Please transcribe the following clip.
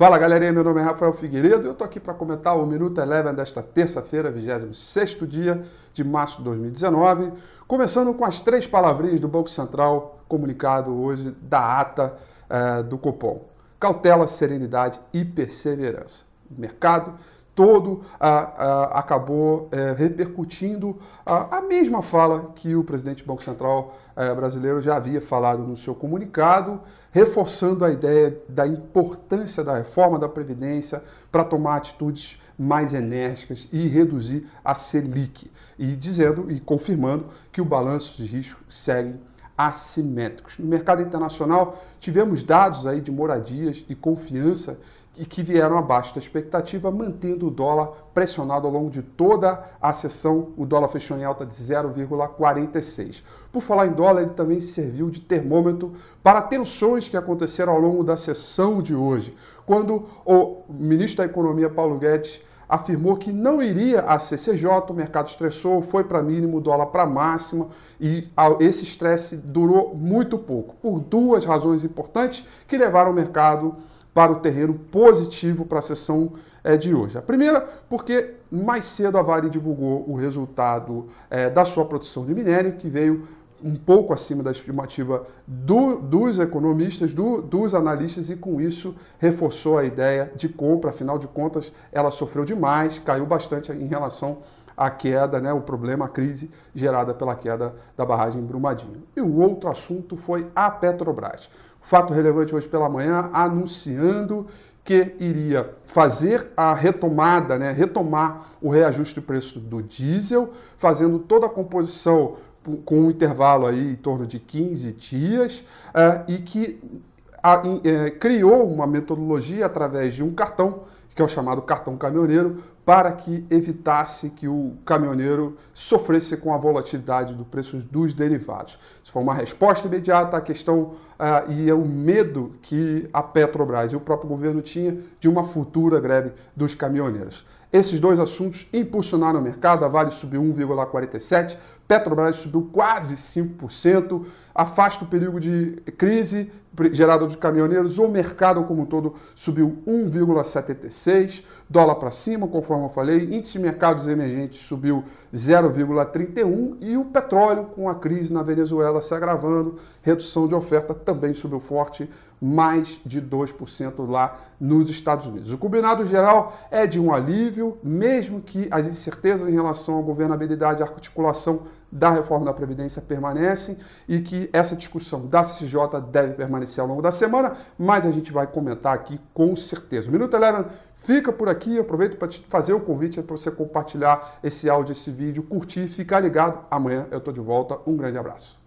Fala galerinha, meu nome é Rafael Figueiredo e eu tô aqui para comentar o Minuto Eleven desta terça-feira, 26 dia de março de 2019, começando com as três palavrinhas do Banco Central comunicado hoje da ata eh, do Copom. Cautela, serenidade e perseverança. O mercado todo acabou eh, repercutindo ah, a mesma fala que o presidente do Banco Central eh, brasileiro já havia falado no seu comunicado, reforçando a ideia da importância da reforma da Previdência para tomar atitudes mais enérgicas e reduzir a Selic, e dizendo e confirmando que o balanço de risco segue assimétricos. No mercado internacional, tivemos dados aí de moradias e confiança e que vieram abaixo da expectativa, mantendo o dólar pressionado ao longo de toda a sessão. O dólar fechou em alta de 0,46. Por falar em dólar, ele também serviu de termômetro para tensões que aconteceram ao longo da sessão de hoje, quando o ministro da Economia, Paulo Guedes, afirmou que não iria a CCJ, o mercado estressou, foi para mínimo, dólar para máxima e esse estresse durou muito pouco, por duas razões importantes que levaram o mercado para o terreno positivo para a sessão é, de hoje. A primeira, porque mais cedo a Vale divulgou o resultado é, da sua produção de minério, que veio um pouco acima da estimativa do, dos economistas, do, dos analistas, e com isso reforçou a ideia de compra. Afinal de contas, ela sofreu demais, caiu bastante em relação à queda, né, o problema, a crise gerada pela queda da barragem Brumadinho. E o outro assunto foi a Petrobras. Fato relevante hoje pela manhã, anunciando que iria fazer a retomada, né, retomar o reajuste do preço do diesel, fazendo toda a composição com um intervalo aí em torno de 15 dias, uh, e que a, uh, criou uma metodologia através de um cartão, que é o chamado cartão caminhoneiro, para que evitasse que o caminhoneiro sofresse com a volatilidade do preço dos derivados. Isso foi uma resposta imediata à questão uh, e ao medo que a Petrobras e o próprio governo tinha de uma futura greve dos caminhoneiros. Esses dois assuntos impulsionaram o mercado, a Vale subiu 1,47%, Petrobras subiu quase 5%, afasta o perigo de crise gerada dos caminhoneiros, o mercado como um todo subiu 1,76%, dólar para cima, conforme eu falei, índice de mercados emergentes subiu 0,31% e o petróleo, com a crise na Venezuela se agravando, redução de oferta também subiu forte, mais de 2% lá nos Estados Unidos. O combinado geral é de um alívio, mesmo que as incertezas em relação à governabilidade e articulação da reforma da Previdência permanecem e que essa discussão da CCJ deve permanecer ao longo da semana, mas a gente vai comentar aqui com certeza. O Minuto Eleven fica por aqui, aproveito para te fazer o convite para você compartilhar esse áudio, esse vídeo, curtir, ficar ligado. Amanhã eu estou de volta. Um grande abraço.